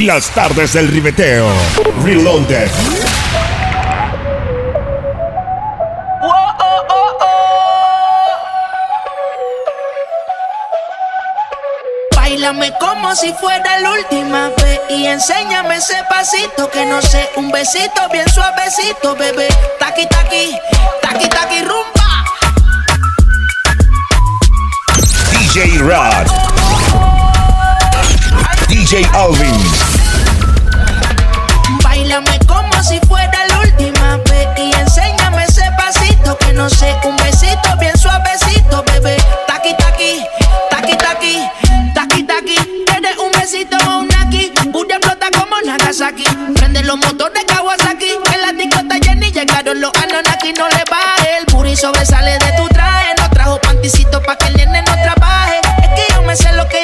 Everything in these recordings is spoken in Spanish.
Las tardes del ribeteo. Reloaded. Bailame como si fuera la última vez y enséñame ese pasito que no sé, un besito bien suavecito, bebé. Taqui taqui, taqui taqui rumba. DJ Rod. DJ Alvin. Bailame como si fuera la última vez y enséñame ese pasito que no sé, un besito bien suavecito, bebé. Taqui taqui, taqui taqui, taqui taqui. Tienes un besito o un aquí, Bulla explota como Nagasaki. Prende los motores Kawasaki, en la discota Jenny llegaron los Anonaki, no le baje. El puri sobresale de tu traje, no trajo panticito pa' que el nene no trabaje. Es que yo me sé lo que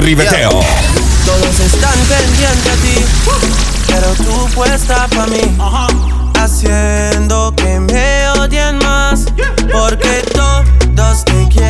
ribeteo. Todos están pendientes a ti, pero tú puesta pa' mí. Haciendo que me odien más, porque todos te quieren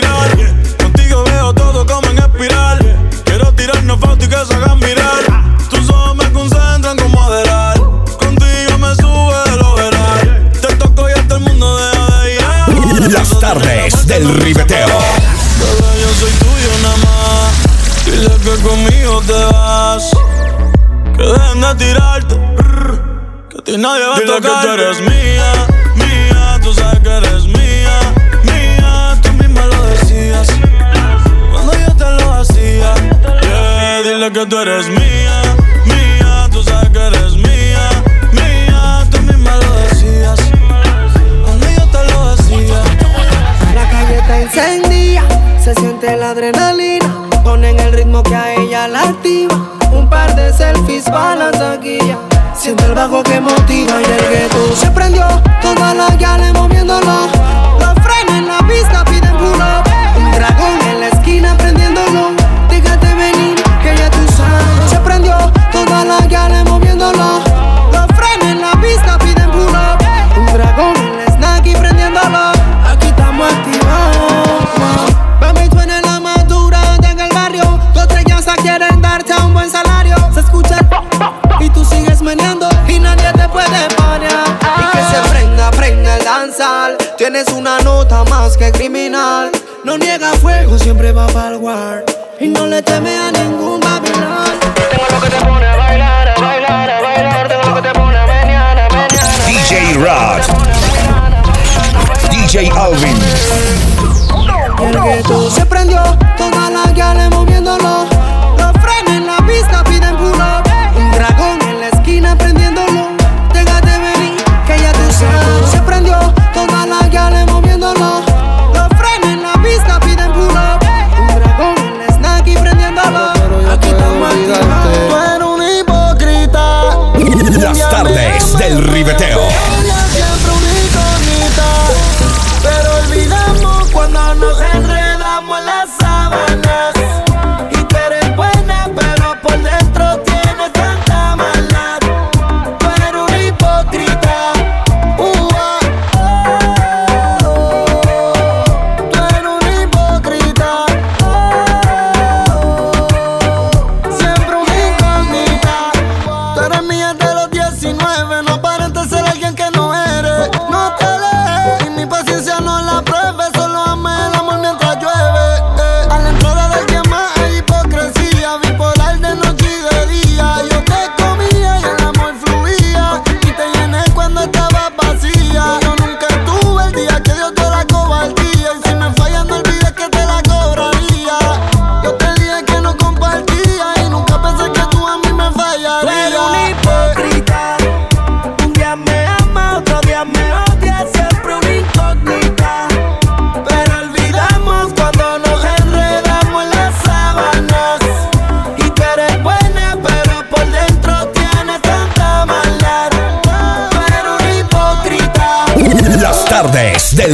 Un par de selfies la taquilla. Siente el bajo que motiva y el gueto se prendió.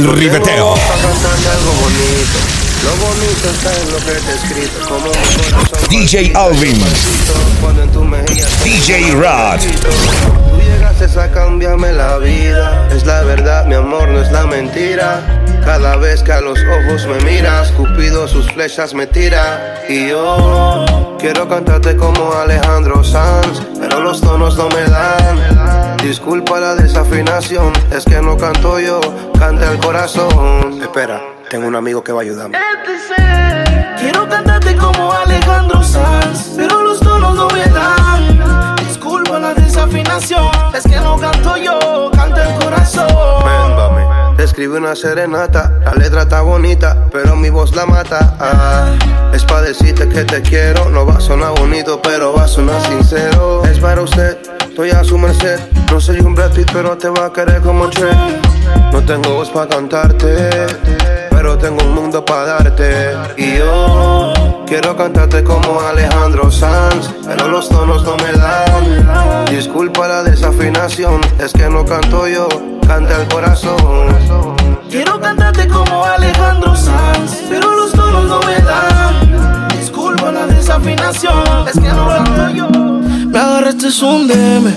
Algo bonito. Lo bonito está en lo que te he escrito. Como un DJ Alvin. Cuando en tu mejilla DJ Rod. Tú llegaste a cambiarme la vida. Es la verdad, mi amor, no es la mentira. Cada vez que a los ojos me miras, Cupido sus flechas me tira. Y yo quiero cantarte como Alejandro Sanz, pero los tonos no me dan. Disculpa la desafinación, es que no canto yo, canta el corazón. Espera, tengo un amigo que va a ayudarme. Quiero cantarte como Alejandro Sanz, pero los tonos no me dan. Disculpa la desafinación, es que no canto yo, canta el corazón. Véndame. Escribí una serenata, la letra está bonita, pero mi voz la mata. Ah, es pa' decirte que te quiero, no va a sonar bonito, pero va a sonar sincero. Es para usted, estoy a su merced. No soy un Brad pero te va a querer como Trey. No tengo voz para cantarte, pero tengo un mundo para darte. Y yo quiero cantarte como Alejandro Sanz, pero los tonos no me dan. Disculpa la desafinación, es que no canto yo, canta el corazón. Quiero cantarte como Alejandro Sanz, pero los tonos no me dan. Disculpa la desafinación, es que no canto yo. Me agarraste un DM,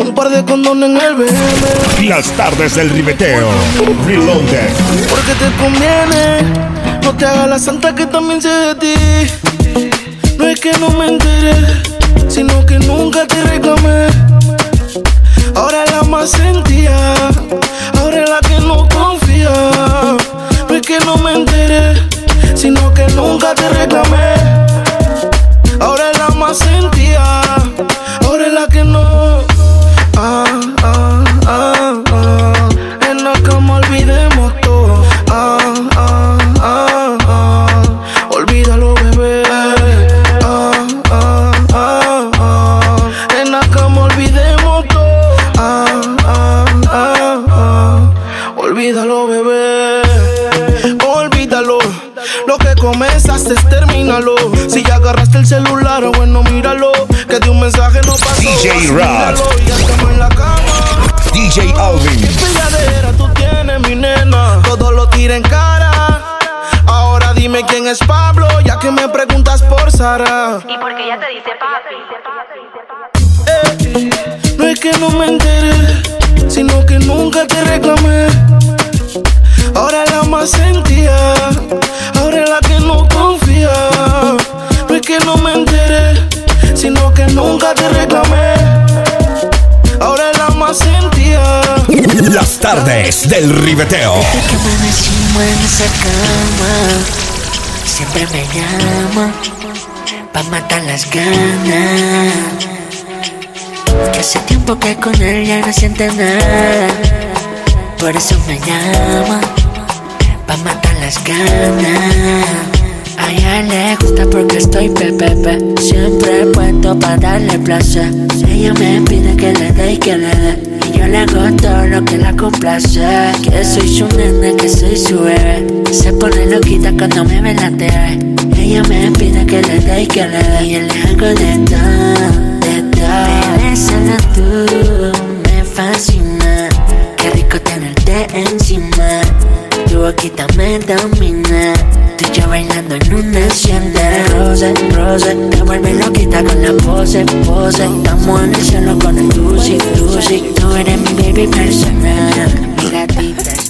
un par de condones en el BM. Las tardes del ribeteo. Reloaded. Porque te conviene, no te hagas la santa que también sé de ti. No es que no me enteré, sino que nunca te reclamé. Ahora la más sentía, Ahora la más sentía, ahora la que no confía. No es que no me enteré, sino que nunca te reclamé. Ahora la más sentía. Las tardes del ribeteo. Desde que amanecimos en esa cama, siempre me llama pa' matar las ganas. Que hace tiempo que con él ya no siente nada, por eso me llama pa' matar las ganas. A ella le gusta porque estoy pepepe, siempre puesto pa' darle placer. Ella me pide que le dé y que le dé. Y yo le hago todo lo que la complace Que soy su nena, que soy su bebé Se pone loquita cuando me ve en la TV Ella me pide que le dé y que le dé Y yo le hago de todo, de todo solo tú me fascina Qué rico tenerte encima boquita me domina Tú y yo bailando en una hacienda Rose, rose Te vuelve loquita con la pose, pose Estamos en el cielo con el Tusi, Tusi Tú eres mi baby personal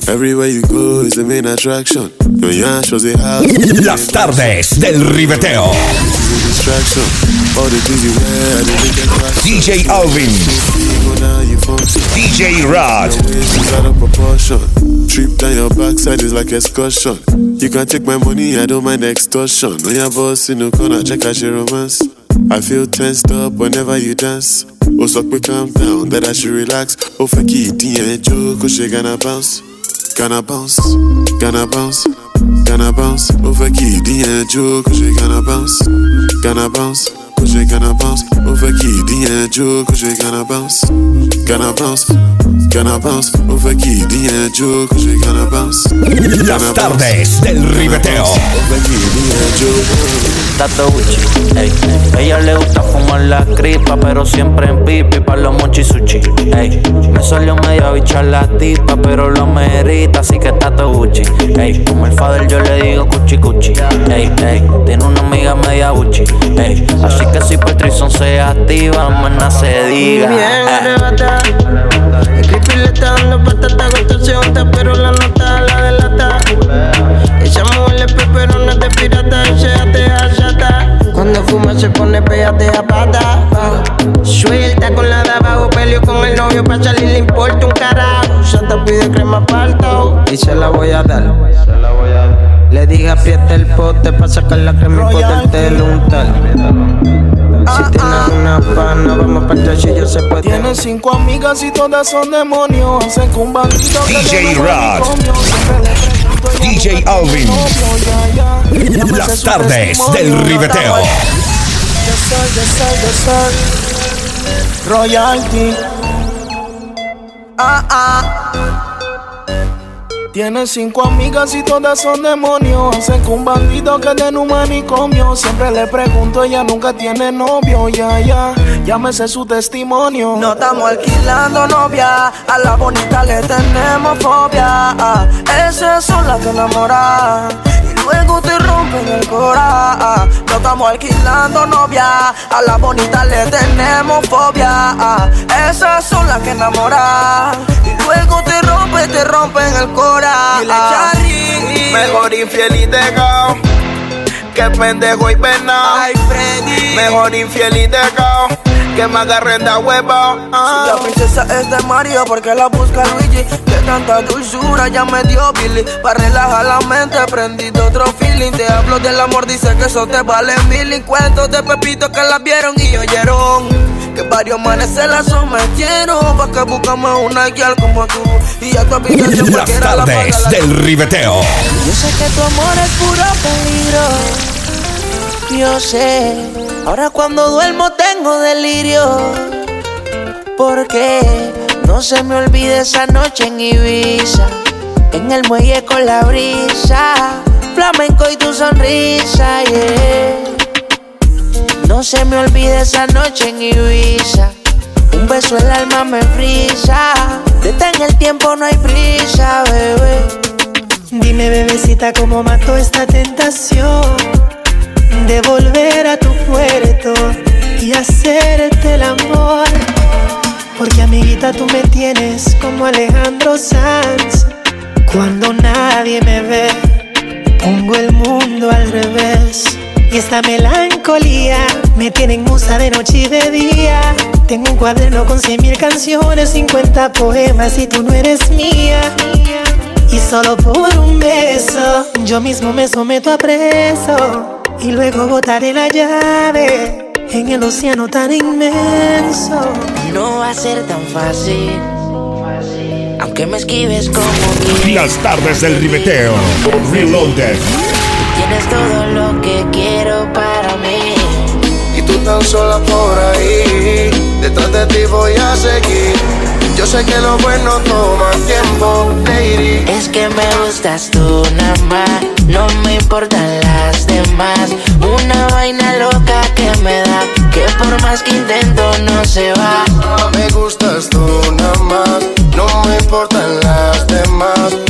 Everywhere you go is the main attraction. Your yarn shows the house. Las tardes del crack. DJ Alvin. DJ Rod. Trip down your backside is like excursion. You can take my money, I don't mind extortion. When your boss in the corner, check out your romance. I feel tensed up whenever you dance. Oh, so quick, calm down, that I should relax. Oh, fuck it, yeah, joke, oh, she gonna bounce. Gonna bounce, gonna bounce, gonna bounce. Oh, fuck it, joke, oh, she gonna bounce. Gonna bounce. She gonna bounce, over key, the joke, she gonna bounce, gonna bounce, gonna bounce, over key, the joke, she gonna bounce, Las tardes del ribeteo. over ey. Ella le gusta fumar la cripa, pero siempre en pipi para los mochisuchi. Ey, salió medio bicha la tipa, pero lo merita, así que está todo Gucci. Ey, como el father yo le digo cuchi cuchi. Ey, ey, tiene una amiga media Gucci. Ey, así que si Patrison se activa, maná se diga. Bien arrebata. El creepy le está dando patata, gusta pero la nota fuma se pone pégate a pata. Suelta con la de abajo, peleo con el novio pa' salir le importa un carajo. Santa pide crema palto y se la voy a dar. Le dije aprieta el pote pa' sacar la crema y poderte untar. Si tienes una pana, vamos pa' el yo se puede. Tiene cinco amigas y todas son demonios. Hacen que un bandido DJ Rod. DJ Alvin. Las tardes del ribeteo. Sol, de sol, de sol. Royalty. Ah, ah. Tiene cinco amigas y todas son demonios. Hacen que un bandido que en un manicomio. Siempre le pregunto, ella nunca tiene novio. Ya, ya, ya me sé su testimonio. No estamos alquilando novia, a la bonita le tenemos fobia. Ah, Esas son las que enamoran luego te rompen el cora. No estamos alquilando novia, a la bonita le tenemos fobia. Esas son las que enamoran y luego te rompen, te rompen el cora. Mejor infiel y dejado que pendejo y Freddy. Mejor infiel y dejado que me agarren de huevo. Ah. La princesa es de Mario porque la busca Luigi. De tanta dulzura ya me dio Billy. Para relajar la mente, prendido otro feeling. Te hablo del amor, dice que eso te vale mil. Y cuentos de Pepito que la vieron y oyeron. Que varios manes se la sometieron. Pa' que buscamos una guial como tú. Y a tu habitación Las cualquiera la paga tardes la del ribeteo. Yo sé que tu amor es puro peligro. Yo sé. Ahora cuando duermo tengo delirio. Porque no se me olvide esa noche en Ibiza. En el muelle con la brisa. Flamenco y tu sonrisa, yeah. No se me olvide esa noche en Ibiza. Un beso el alma me frisa. Detén el tiempo, no hay prisa, bebé. Dime bebecita cómo mató esta tentación de volver a tu puerto y hacerte el amor. Porque amiguita tú me tienes como Alejandro Sanz. Cuando nadie me ve, pongo el mundo al revés. Y esta melancolía me tiene en musa de noche y de día. Tengo un cuaderno con cien mil canciones, 50 poemas y tú no eres mía. Y solo por un beso, yo mismo me someto a preso. Y luego botaré la llave en el océano tan inmenso. No va a ser tan fácil. Aunque me esquives como quieres. Las tardes del ribeteo. Reloaded. Tienes todo lo que quiero para mí. Y tú tan sola por ahí, detrás de ti voy a seguir. Yo sé que lo bueno toma tiempo, lady. Es que me gustas tú nada más. No me importan Una vaina loca que me da. Que por más que intento no se va. Me gustas tú nada más, no me importan las demás.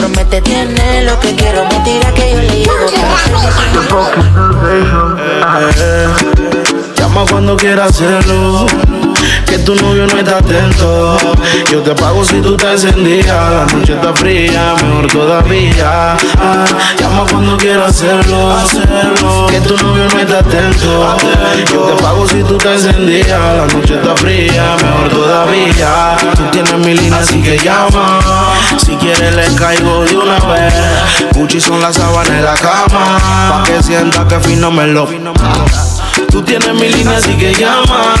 Tiene lo que quiero, me tira que yo le llego. Llama cuando quieras hacerlo. Que tu novio no está atento. Yo te pago si tú te encendías. La noche está fría, mejor todavía. Ah, llama cuando quieras hacerlo. Que tu novio no está atento. Yo te pago si tú te encendías. La noche está fría, mejor todavía. Tú tienes mi línea, así que llama. Si quieres, le caigo de una vez. Gucci son las sábanas en la cama. Pa' que sienta que fino me lo. Tú tienes mi línea, así que llama.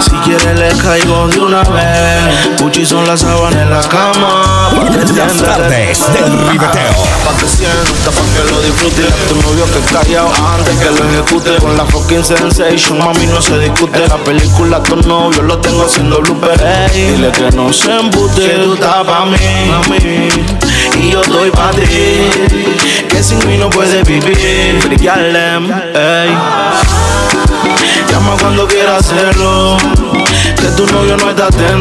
Si quieres, le caigo de una vez. Gucci son las sábanas en la cama. Las tardes del ribeteo. Pa' que sienta, pa' que lo disfrute. Tu novio que callado antes que lo ejecute. Con la fucking sensation, mami, no se discute. La película, tu novio lo tengo haciendo blooper. Ey, dile que no se embute. Que tú estás pa' mí, mí. Y yo estoy pa' ti. Que sin mí no puedes vivir. Friquearle, ey.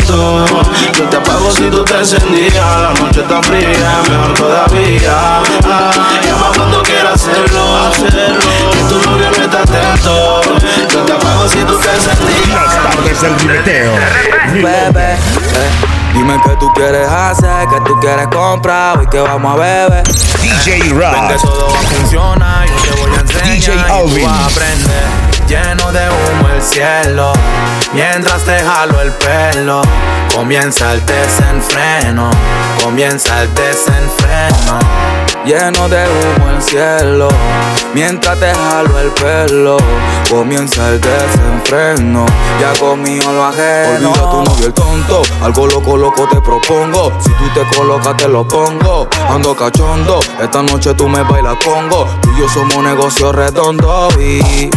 Yo te apago si tú te encendías. La noche está fría, mejor todavía. Ah, llama cuando quieras hacerlo, hacerlo. Que tu novio no está atento. Yo te apago si tú te encendías. Las tardes del ribeteo. Bebé, eh, dime qué tú quieres hacer, qué tú quieres comprar, hoy que vamos a beber. DJ Ven que Rod. todo va a funcionar, yo te voy a enseñar DJ y tú vas a aprender. Lleno de humo el cielo, mientras te jalo el pelo. Comienza el desenfreno, comienza el desenfreno. Lleno de humo el cielo, mientras te jalo el pelo. Comienza el desenfreno, ya conmigo lo ajeno. Olvida tu novio el tonto, algo loco loco te propongo. Si tú te colocas te lo pongo. Ando cachondo, esta noche tú me bailas congo. Tú y yo somos negocio redondo y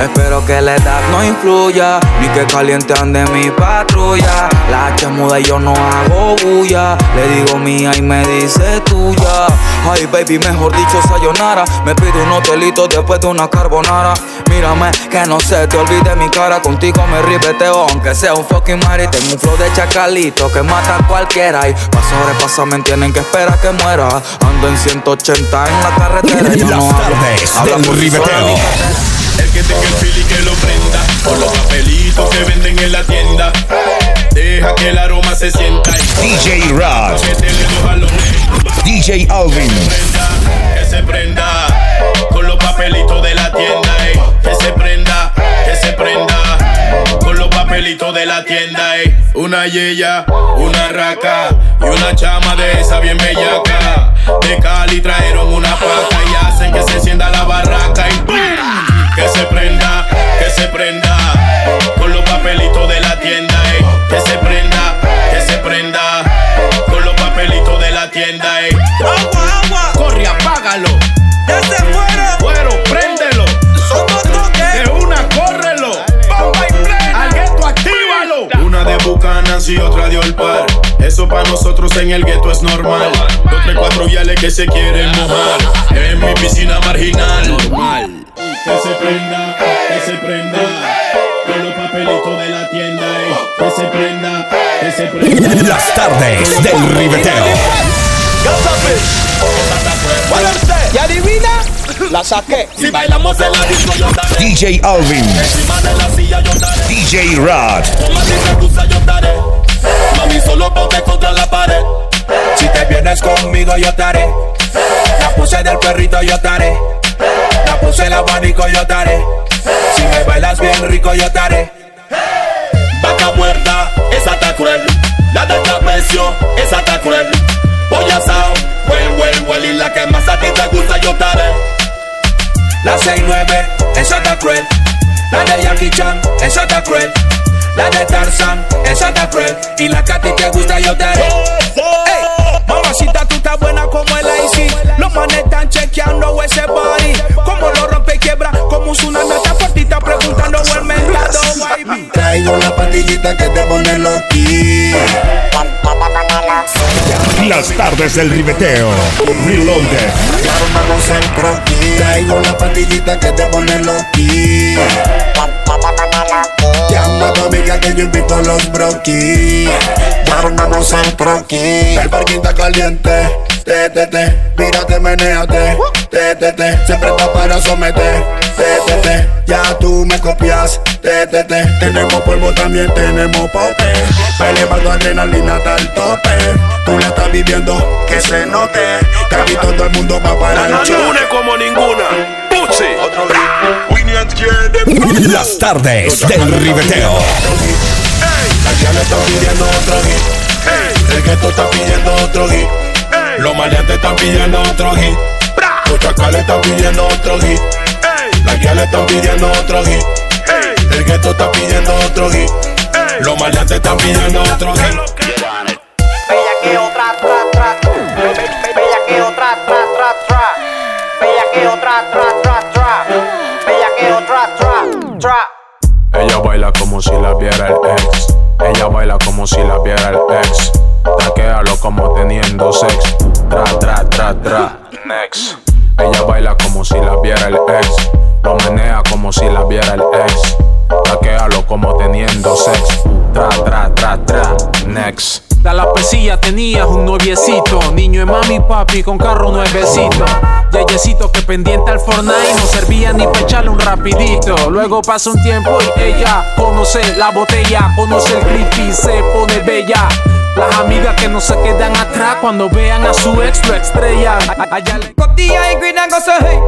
espero que la edad no influya, ni que caliente ande mi patrulla. La H muda y yo no hago bulla. Le digo mía y me dice tuya. Ay baby, mejor dicho sayonara. Me pido un hotelito después de una carbonara. Mírame, que no se te olvide mi cara. Contigo me ribeteo, aunque sea un fucking mari. Tengo un flow de chacalito que mata a cualquiera. Y pa' sobrepasar me tienen que esperar que muera. Ando en 180 en la carretera. Yo no hablo, sí ribeteo. El que tenga el fili que lo prenda Por los papelitos que venden en la tienda Deja que el aroma se sienta DJ Rod. DJ Alvin. prenda, que se prenda. Con los papelitos de la tienda, que se prenda, que se prenda. Con los papelitos de la tienda, una yeya, una raca y una chama de esa bien bellaca. De Cali trajeron una paca y hacen que se encienda la barraca y que se prenda, que se prenda con los papelitos de la tienda, ey. que se prenda, que se prenda con los papelitos de la tienda, ey. Agua, agua, Corre, apágalo. ya se fueron. Bueno, préndelo. Somos toques. De una, córrelo. Bomba y plena. Al gueto, actívalo. Una de Bucanas y otra de Olpar. Eso para nosotros en el gueto es normal. Dos, tres, cuatro viales que se quieren mojar. En mi piscina marginal. Normal. Que se prenda, que se prenda. Con los papelitos de la tienda. eh. Que se prenda, que se prenda. Las tardes del ribeteo. ¿Y adivina? La saqué. Si bailamos en la disco, yo daré. DJ Alvin. Encima de la silla, yo daré. DJ Rod. Como si te gusta, yo daré. Mami, solo ponte contra la pared. Si te vienes conmigo, yo te haré. La puse del perrito, yo te haré. La puse el abanico, yo te haré. Si me bailas bien rico, yo te haré. Vaca muerta, esa está cruel. La de trapecio, esa está cruel. Pollo asado, huel, huel, huel. Y la que más a ti te gusta, yo te haré. La 6-9, esa está cruel. La de Jackie Chan, esa está cruel. La de Tarzan, esa está cruel. Y la que a ti te gusta, yo te haré. Ey, mamacita, tú estás buena como el IC. Los manes están chequeando ese body. Como lo rompe y quiebra, como un tsunami. Está fuertita preguntando o el mercado, baby. Traigo la pastillita que te pone loqui. Las tardes del ribeteo. Reloaded. Traigo la pastillita que te pone loqui. Llama a tu amiga que yo invito a los broquis. Armamos el croquis. El parking está caliente. Te, te, te. Mírate, menéate. Te, te, te. Siempre está para someter. Te, te, te. Ya tú me copias. Te, te, te. Tenemos polvo, también tenemos pope. Elevando adrenalina hasta el tope. Tú la estás viviendo, que se note. Que aquí todo el mundo va para el choque. como ninguna. Las tardes del ribeteo. La tía le está pidiendo otro hit. El gueto está pidiendo otro hit. Los maleantes están pidiendo otro hit. Los chacales están pidiendo otro hit. La guía le están pidiendo otro hit. El gueto está pidiendo otro hit. Los maleantes están pidiendo otro hit. Bella que otra, tra, tra. Bella que otra, tra, tra, tra. Bella que otra, tra, tra, tra. Ella baila como si la viera el ex. Ella baila como si la viera el ex. Traquealo como teniendo sex. Tra, tra, tra, tra. Next. Ella baila como si la viera el ex. Lo menea como si la viera el ex. Traquealo como teniendo sex. Tra, tra, tra, tra. Next. La lapecilla tenías un noviecito, niño de mami papi con carro nuevecito. Yeyecito que pendiente al Fortnite no servía ni para echarle un rapidito. Luego pasa un tiempo y ella conoce la botella, conoce el creepy, se pone bella. Las amigas que no se quedan atrás cuando vean a su ex lo estrellan. A- Allá le Cup the high grade and go so hey.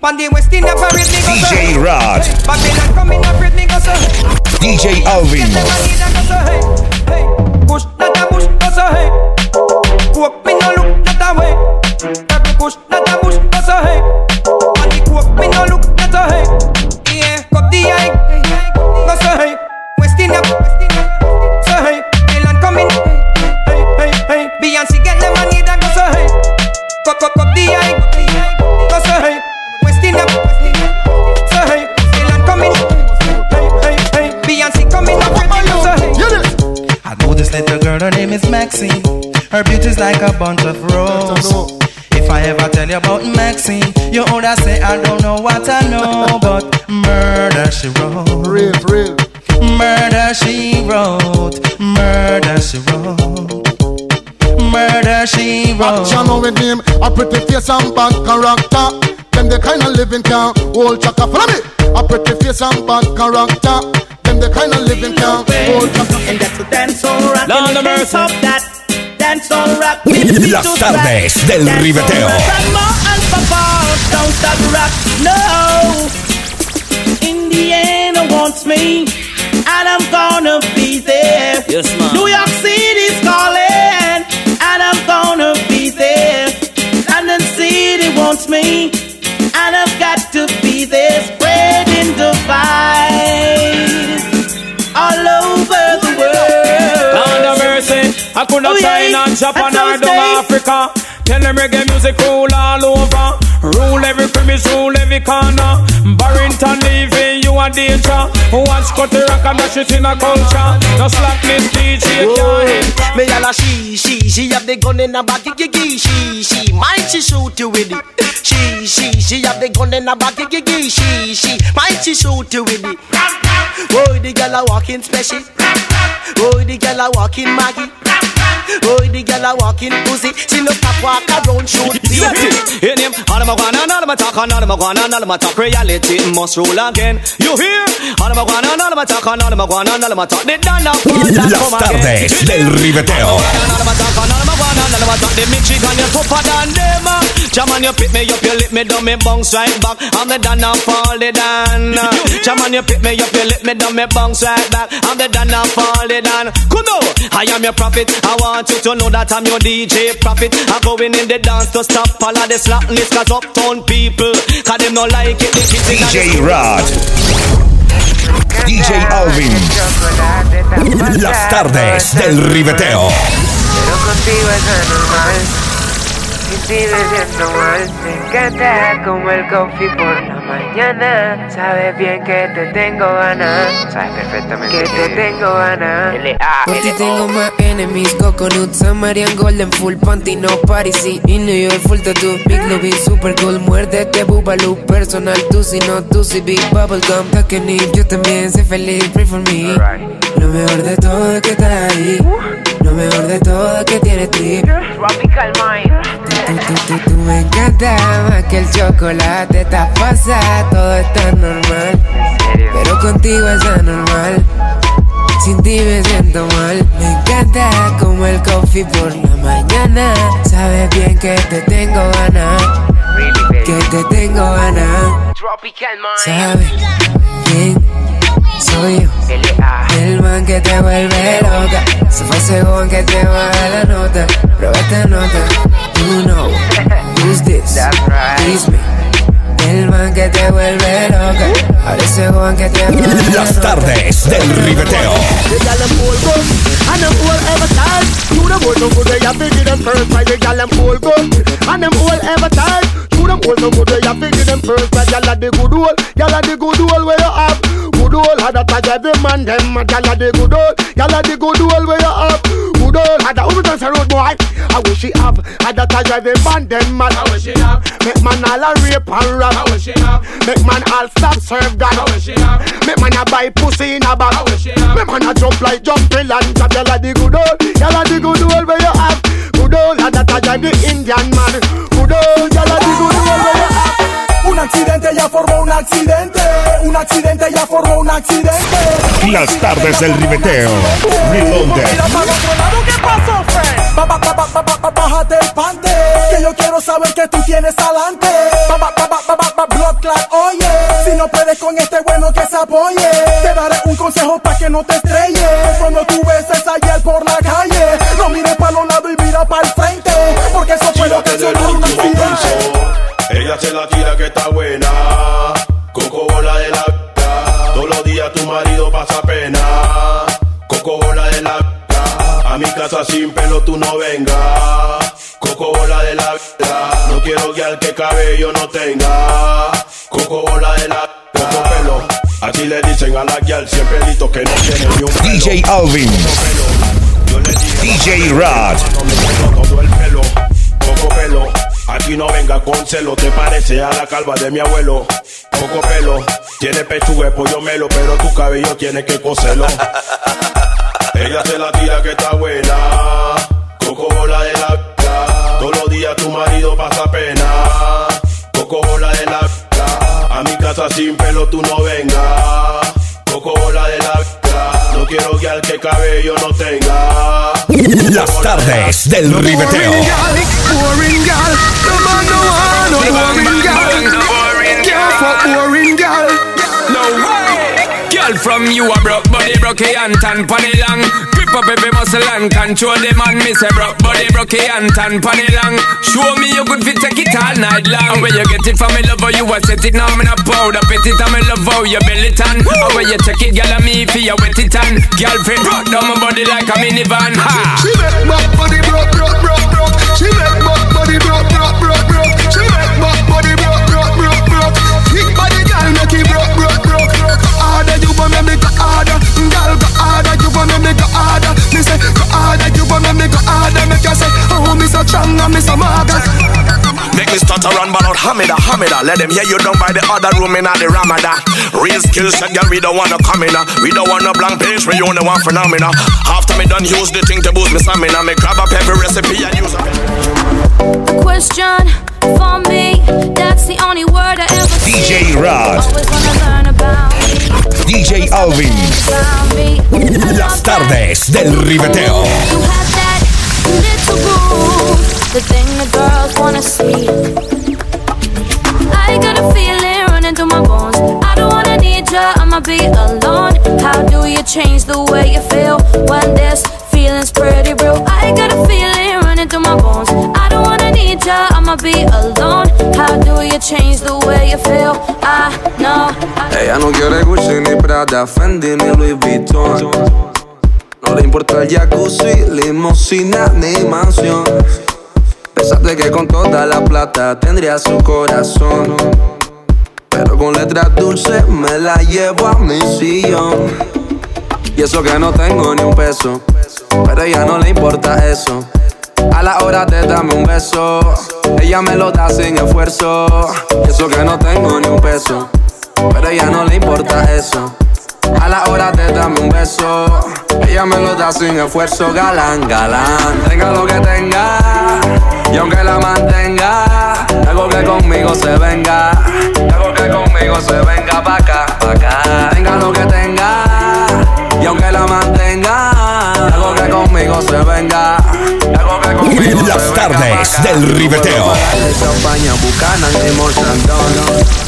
Pan the West India parade me go so hey. DJ Rod, Babylon coming up with me go so hey. DJ Alvin, Beyonce get them a need and go so hey. Cup cup cup this little girl, her name is Maxine. Her beauty's like a bunch of roses. If I ever tell you about Maxine, you older say I don't know what I know, but murder she wrote. Real, real. Murder she wrote. Murder she wrote. Murder she wrote. Action with him, a pretty face and bad character. Them the kind of living can hold chaka. Follow me. A pretty face and bad character. Them the kind of living can hold. And that's the dance on rock. Lord and mercy. stop that. Dance on rock. Las tardes del ribeteo. Grandma and Papa don't stop rock. No. Indiana wants me, and I'm gonna be there. Yes, ma'am. New York City's calling, and I'm gonna be there. London City wants me, and I've got to be there. Spreading the vibes I could not Oh, yeah. China, Japan, I or don't down. Africa. Tell them reggae music rule all over. Rule every premise, rule every corner. Barrington leaving you a danger. Once cut the rock and dash it in a culture. No slackness, DJ can't hit. Me and a she, she, she have the gun in her back, gigi, she, she, might she shoot you with it. She, she, she have the gun in her back, gigi, she, she, might she shoot you with it. Oh, the girl a walking special. Oh, the girl a walking Maggie. Oh, the girl a walking pussy. She no stop walk around shoot Set people. Hear him. All of my guana, all of my talk, all of my guana, all of my talk. Reality must rule again. You hear? All of my guana, all of my talk, all of my guana, all of my talk. They done now. Las tardes del ribeteo. The Michigan, you tougher than them. uh. Jaman, you pick me up, you lick me down, me bounce right back. I'm the done now, fall the down. Jaman, you pick me up, you lick me down, me bounce right back. I'm the done now, fall the down. Come on, I am your prophet. I want you to know that I'm your DJ prophet. I'm going in the dance to stop all of the slackness, cause uptown people, cause them no like it. They kiss it and DJ it's- Rod, DJ Alvin. Las tardes del ribeteo. Pero contigo es anormal. Sin ti me siento mal. Me encanta como el coffee por la mañana. Sabes bien que te tengo ganas. Sabes perfectamente que te tengo ganas. Por ti tengo más enemies, coconut, Samarian Golden, full panty, no party, sí, y New York, full tattoo, big lobby, super cool, muérdete, bubaloo, personal, tú si no, tú si big bubblegum, takenip, yo también soy feliz, pray for me, lo mejor de todo es que estás ahí, lo mejor de todo es que tienes trip, Tropical Mind. tú, tú, tú, tú me encanta más que el chocolate, estás pasada, todo está normal, pero contigo es anormal. Sin ti me siento mal. Me encanta como el coffee por la mañana. Sabes bien que te tengo ganas. Que te tengo ganas. Tropical Mind. Sabes quién soy yo. El man que te vuelve loca. Se fue según que te baja la nota. Prueba esta nota. You know who's this? It's me. El man que te vuelve loca. Ahora ese Juan que te vuelve Las tardes del ribeteo. And them all ever tired. You them all no good, they have to give them first. Why the gal them all good and them all ever tired. You them all no good, they have to give them first. Why gal the good old, gal the good old where you have. Good old had a tag every man them. Gal the good old, gal the good old where you have. Good old had a who dance a road boy. I wish she have had a tag every man them. Man, I wish she have. Make man all a rape and rob. I wish she have. Make man all stop serve God. I wish she have. Make man a buy pussy in a bag. I wish she have. Make man a jump like jumping and tap Y'all are the good old, y'all are the good old where you have Good old, and that a drive the Indian man. Good old, y'all are the good old where you have Un accidente ya formó un accidente. Un accidente ya formó un accidente. Las tardes del ribeteo. Reloaded. Mira para otro lado, ¿qué pasó, friend? Ba, ba, ba, ba, ba, ba, ba, bájate el pante. Que yo quiero saber que tú tienes ba, blood oye. Si no puedes con este bueno que se apoye. Te daré un consejo para que no te estrelles. Cuando tú beses ayer por la calle. No mires para los lados y mira para el frente. Porque eso puede ocasionar un accidente. Ella se la tira que está buena. Coco bola de la vida. Todos los días tu marido pasa pena. Coco bola de la vida. A mi casa sin pelo tú no vengas. Coco bola de la vida. No quiero al que cabello no tenga. Coco bola de la Coco pelo. Así le dicen a la guial siempre listo que no tiene ni un pelo. DJ Alvin. DJ Rod. Todo el pelo. Coco pelo. Aquí no venga con celo, te parece a la calva de mi abuelo. Poco pelo, tiene pechuga pollo melo, pero tu cabello tiene que coserlo. Ella se la tira que está buena. Coco bola de la vida. Todos los días tu marido pasa pena. Coco bola de la vida. A mi casa sin pelo tú no vengas. Coco bola de la vida. No quiero que al que cabello no tenga. Las tardes del. Boring boring gal. Girl from you a broke body, broke and tan panny long. Grip up every muscle and control the man. Me say broke body, broke and tan panny long. Show me you good fit, take it all night long. And where you get it from me lover, you a set it now. Me not proud of it, and me love how you belly tan. And where you check it, girl, me for you wet it and girlfriend broke down my body like a minivan. Ha. She make my body broke, broke, broke, When me go harder, make you say, oh, Mr. Chang and Mr. Marcus me stutter run ball out Hamida, Hamida Let them hear you down by the other room in the Ramada Real skill set, girl, we don't wanna come in uh. We don't want no blank page, we only want phenomena After me done use the thing to boost me stamina Me grab up every recipe and use it Question for me, that's the only word I ever DJ Rod. Always wanna learn about. DJ Alvin. About me. Las tardes del ribeteo. You had that little groove, the thing the girls wanna see. I got a feeling running through my bones. I don't wanna need ya, I'ma be alone. How do you change the way you feel when this feeling's pretty real? I got a feeling running through my bones. I don't wanna need ya, I'ma be alone. How do you change the way you feel? I know. Ella no quiere Gucci ni Prada, Fendi ni Louis Vuitton. No le importa el jacuzzi, limosina ni mansión. Pensaste que con toda la plata tendría su corazón. Pero con letras dulces me la llevo a mi sillón. Y eso que no tengo ni un peso. Pero a ella no le importa eso. A la hora de darme un beso, ella me lo da sin esfuerzo. Y eso que no tengo ni un peso. Pero a ella no le importa eso. A la hora de darme un beso, ella me lo da sin esfuerzo, galán, galán. Tenga lo que tenga, y aunque la mantenga, algo que conmigo se venga, algo que conmigo se venga pa' acá, pa' acá. Tenga lo que tenga, y aunque la mantenga, algo que conmigo se venga, algo que conmigo Las tardes del ribeteo. Champaña, y.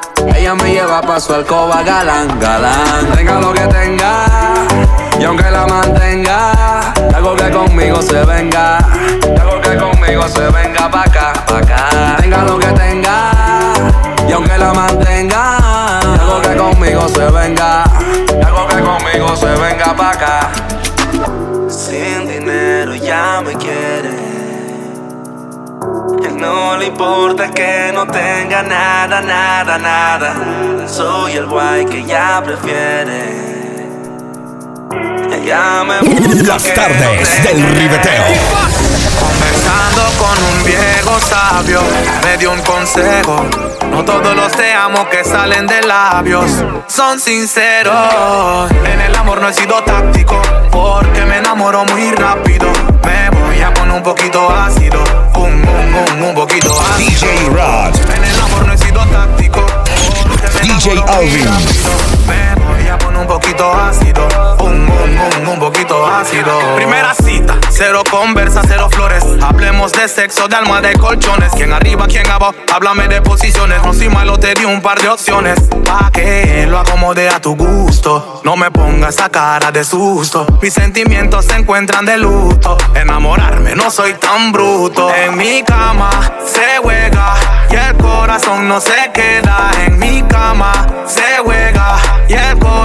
ella me lleva pa' su alcoba, galán, galán. Tenga lo que tenga, y aunque la mantenga, algo que conmigo se venga. Algo que conmigo se venga pa' acá, pa' acá. Tenga lo que tenga, y aunque la mantenga, algo que conmigo se venga. Algo que conmigo se venga pa' acá. Sin dinero ya me quiere. No le importa que no tenga nada, nada, nada. Soy el guay que ella prefiere. Ella me Las tardes del ribeteo. Conversando con un viejo sabio, me dio un consejo. No todos los te amo que salen de labios son sinceros. En el amor no he sido táctico, porque me enamoro muy rápido. Me voy a poner un poquito ácido, un, poquito. DJ Rod. En el amor no he sido táctico, DJ Alvin. me voy a poner un poquito ácido, un, un, un, un poquito ácido. Primera cita, cero conversa, cero flores. Hablemos de sexo, de alma, de colchones. Quién arriba, quién abajo, háblame de posiciones. No soy malo, te di un par de opciones. Pa' que lo acomode a tu gusto. No me pongas esa cara de susto. Mis sentimientos se encuentran de luto. Enamorarme, no soy tan bruto. En mi cama se juega y el corazón no se queda. En mi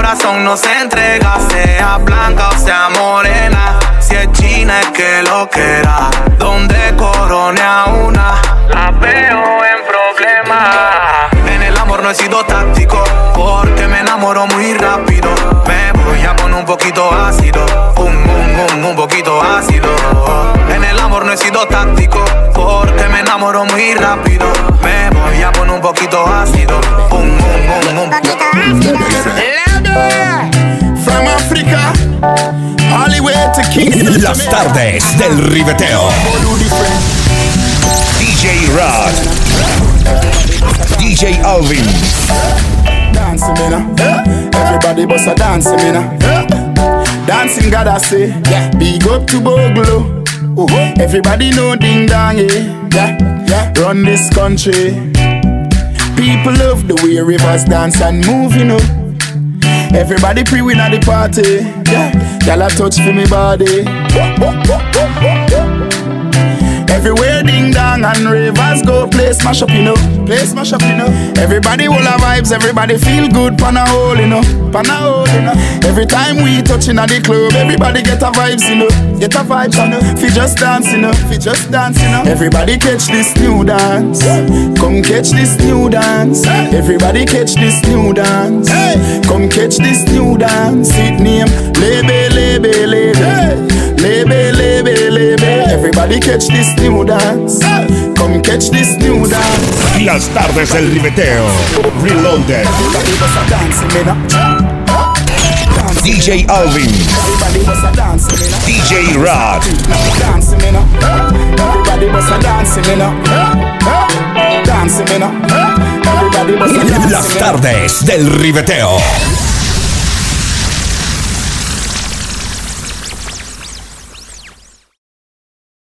corazón no se entrega. Sea blanca o sea morena. Si es china es que lo quiera. Donde corone a una, la veo en problemas. En el amor no he sido táctico, porque me enamoro muy rápido. Me voy a poner un poquito ácido, un, un, un, un poquito ácido. En el amor no he sido táctico, porque me enamoro muy rápido. Me voy a poner un poquito ácido, un, un, un, un poquito ácido. From Africa, Hollywood to Kingston. Las tardes del ribeteo. DJ Rod. DJ Alvin. Dancing, me now. Everybody bust a dancing, me now. Dancing, God, I say. Big up to Boglo. Everybody know ding dong, eh? Yeah, yeah. Run this country. People love the way rivers dance and move, you know. Everybody pre-win at the party. Yeah, y'all touch for me body. Everywhere ding dong and ravers go play smash up, you know. Play smash up, you know. Everybody will have vibes, everybody feel good, pan a hole, you know. Pan a hole, you know. Every time we touching at the club, everybody get a vibes, you know. Get a vibes, you know. Fi just dance, you know. Fi just dance, you know. Everybody catch this new dance. Come catch this new dance. Everybody catch this new dance. Come catch this new dance. It name Lebe, Lebe, Lebe. Lebe, Lebe, Lebe. Everybody catch this new dance. Come catch this new dance. Las tardes del ribeteo. Reloaded. DJ Alvin. Everybody was a dancing, me now. DJ Rod. Dancing, me now. Everybody was a dancing, me now. Dancing, me now. Everybody was a dancing, Las tardes del ribeteo.